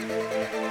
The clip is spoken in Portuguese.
Música